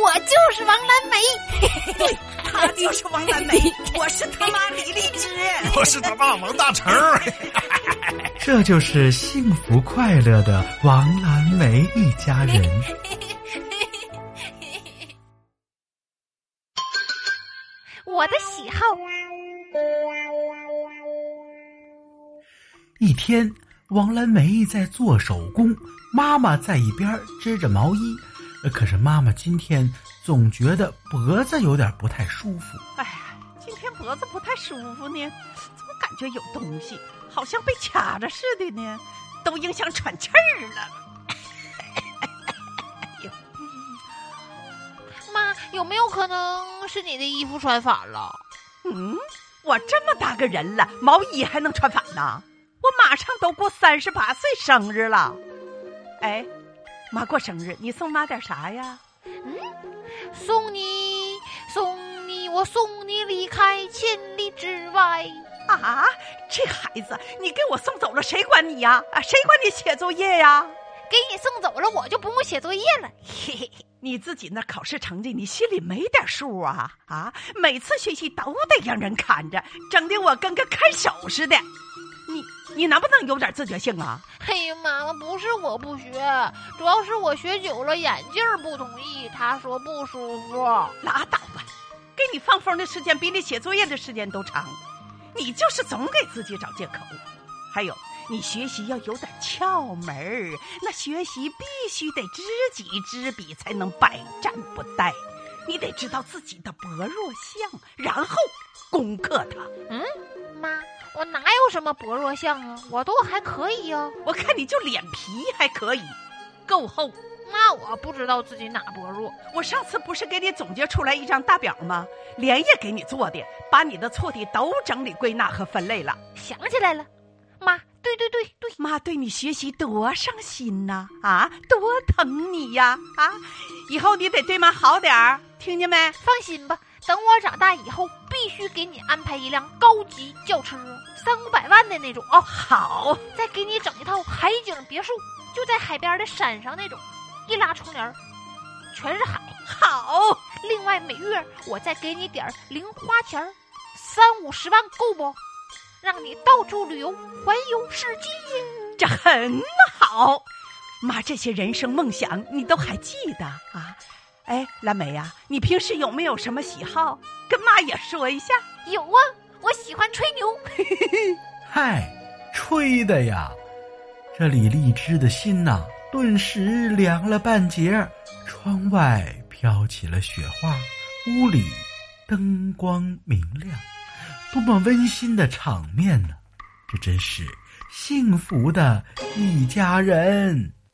我就是王蓝梅，对，他就是王蓝梅，我是他妈李荔枝，我是他爸王大成。这就是幸福快乐的王蓝梅一家人。我的喜好。一天，王蓝梅在做手工，妈妈在一边织着毛衣。可是妈妈今天总觉得脖子有点不太舒服。哎呀，今天脖子不太舒服呢，怎么感觉有东西，好像被卡着似的呢？都影响喘气儿了。妈，有没有可能是你的衣服穿反了？嗯，我这么大个人了，毛衣还能穿反呢？我马上都过三十八岁生日了。哎。妈过生日，你送妈点啥呀？嗯，送你，送你，我送你离开千里之外。啊，这孩子，你给我送走了，谁管你呀？啊，谁管你写作业呀？给你送走了，我就不用写作业了。嘿嘿嘿，你自己那考试成绩，你心里没点数啊？啊，每次学习都得让人看着，整的我跟个看守似的。你你能不能有点自觉性啊？哎呀妈妈，不是我不学，主要是我学久了眼镜不同意，他说不舒服。拉倒吧，给你放风的时间比你写作业的时间都长，你就是总给自己找借口。还有，你学习要有点窍门儿，那学习必须得知己知彼，才能百战不殆。你得知道自己的薄弱项，然后攻克它。嗯，妈。我哪有什么薄弱项啊？我都还可以呀。我看你就脸皮还可以，够厚。那我不知道自己哪薄弱。我上次不是给你总结出来一张大表吗？连夜给你做的，把你的错题都整理归纳和分类了。想起来了，妈，对对对对，妈对你学习多上心呐！啊，多疼你呀！啊，以后你得对妈好点儿，听见没？放心吧，等我长大以后，必须给你安排一辆高级轿车。三五百万的那种哦，好，再给你整一套海景别墅，就在海边的山上那种，一拉窗帘全是海。好，另外每月我再给你点零花钱三五十万够不？让你到处旅游，环游世界，这很好。妈，这些人生梦想你都还记得啊？哎，蓝莓呀，你平时有没有什么喜好？跟妈也说一下。有啊。我喜欢吹牛，嗨，吹的呀！这李荔枝的心呐，顿时凉了半截。窗外飘起了雪花，屋里灯光明亮，多么温馨的场面呢！这真是幸福的一家人。